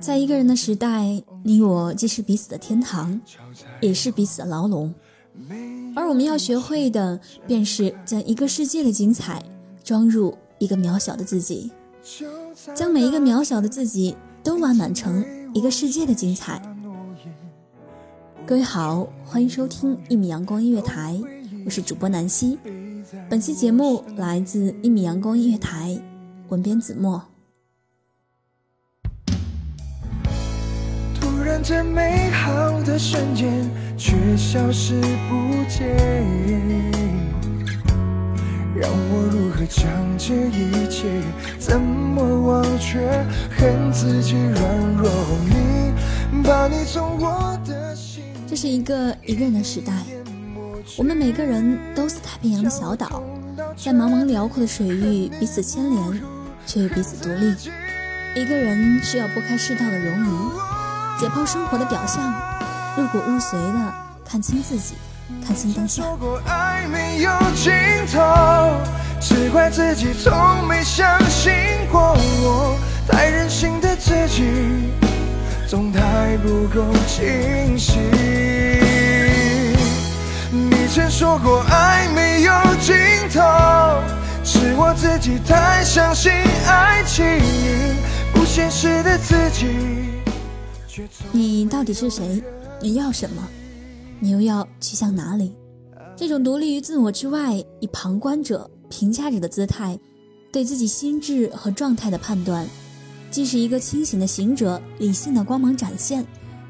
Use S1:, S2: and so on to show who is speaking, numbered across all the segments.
S1: 在一个人的时代，你我既是彼此的天堂，也是彼此的牢笼。而我们要学会的，便是将一个世界的精彩装入一个渺小的自己，将每一个渺小的自己都完满成一个世界的精彩。各位好，欢迎收听一米阳光音乐台，我是主播南希。本期节目来自一米阳光音乐台，文编子墨。
S2: 这美好的瞬间却消失不见，让我如何将这一切怎么忘却？恨自己软弱，你把你从我的心。
S1: 这是一个一个人的时代，我们每个人都似太平洋的小岛，在茫茫辽阔的水域彼此牵连，却又彼此独立。一个人需要拨开世道的冗余。解剖生活的表象，入骨入髓的看清自己，看清当下。
S2: 过爱没有尽头，只怪自己从没相信过我，太任性的自己，总太不够清晰。你曾说过爱没有尽头，是我自己太相信爱情，不现实的自己。
S1: 你到底是谁？你要什么？你又要去向哪里？这种独立于自我之外，以旁观者、评价者的姿态，对自己心智和状态的判断，既是一个清醒的行者理性的光芒展现，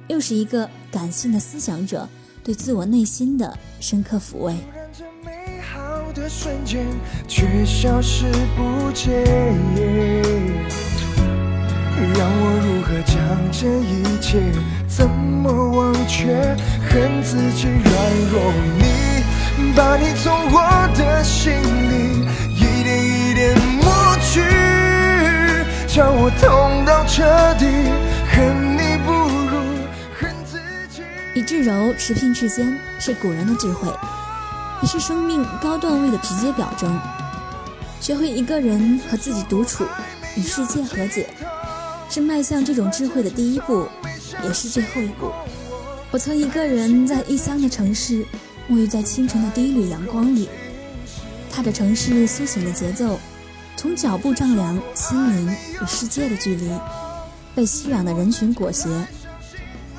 S1: 又是一个感性的思想者对自我内心的深刻抚慰。
S2: 让我如何将这一切怎么忘却？恨自己软弱，你把你从我的心里一点一点抹去，叫我痛到彻底。恨你不如恨自己。
S1: 以至柔持平至坚是古人的智慧，也是生命高段位的直接表征。学会一个人和自己独处，与世界和解。是迈向这种智慧的第一步，也是最后一步。我曾一个人在异乡的城市，沐浴在清晨的第一缕阳光里，踏着城市苏醒的节奏，从脚步丈量心灵与世界的距离，被熙攘的人群裹挟，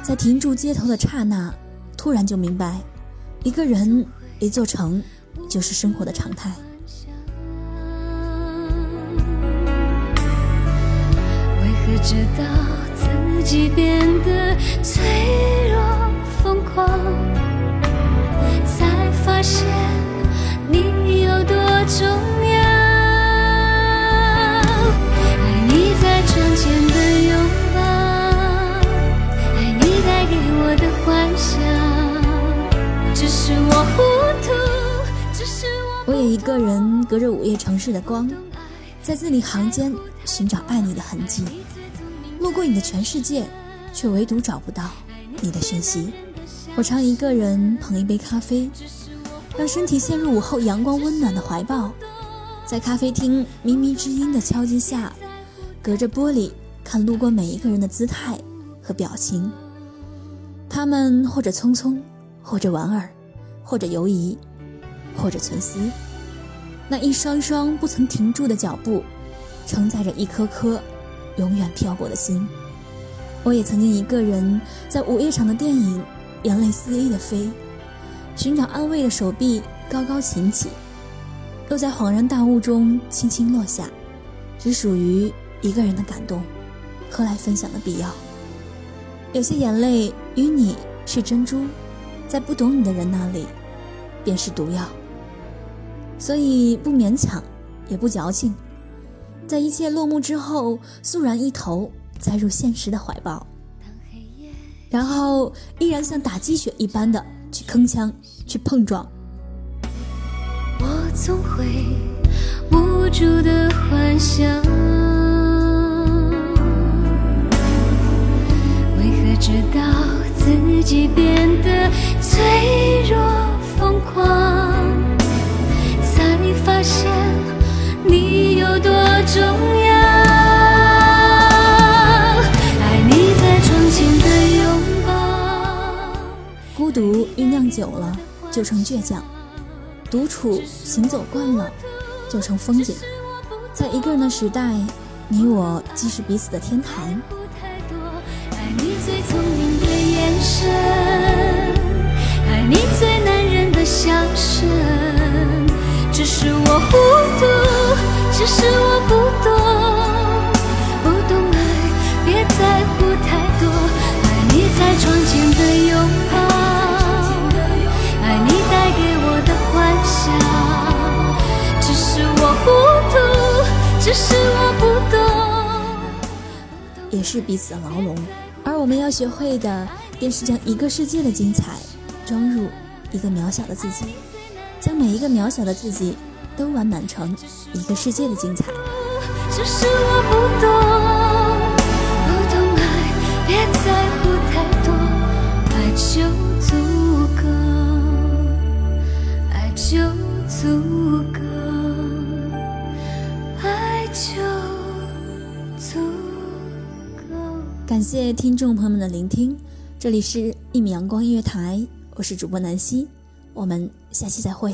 S1: 在停住街头的刹那，突然就明白，一个人，一座城，就是生活的常态。
S3: 可知道自己变得脆弱疯狂，才发现你有多重要。爱你在窗前的拥抱，爱你带给我的幻想。只是我糊涂，只是
S1: 我。我也一个人隔着午夜城市的光，在字里行间寻找爱你的痕迹。路过你的全世界，却唯独找不到你的讯息。我常一个人捧一杯咖啡，让身体陷入午后阳光温暖的怀抱，在咖啡厅靡靡之音的敲击下，隔着玻璃看路过每一个人的姿态和表情。他们或者匆匆，或者莞尔，或者犹疑，或者存思。那一双双不曾停住的脚步，承载着一颗颗永远漂泊的心。我也曾经一个人在午夜场的电影，眼泪肆意的飞，寻找安慰的手臂高高擎起，又在恍然大悟中轻轻落下，只属于一个人的感动，何来分享的必要？有些眼泪与你是珍珠，在不懂你的人那里，便是毒药。所以不勉强，也不矫情，在一切落幕之后，肃然一头栽入现实的怀抱，然后依然像打鸡血一般的去铿锵，去碰撞。
S3: 我总会无助的幻想，为何直到自己变得脆弱重要，爱你在窗前的拥抱。
S1: 孤独酝酿久了就成倔强，独处行走惯了就成风景。在一个人的时代，你我既是彼此的天堂。
S3: 爱你最聪明的眼神，爱你最男人的笑声。只是我糊涂，只是我不懂，不懂爱，别在乎太多。爱你在窗前的拥抱，爱你带给我的幻想。只是我糊涂，只是我不懂。
S1: 也是彼此的牢笼，而我们要学会的，便是将一个世界的精彩装入一个渺小的自己。将每一个渺小的自己都完满成一个世界的精彩。
S3: 只是我不懂，不懂爱，别在乎太多，爱就足够，爱就足够，爱就足够。
S1: 感谢听众朋友们的聆听，这里是一米阳光音乐台，我是主播南希。我们下期再会。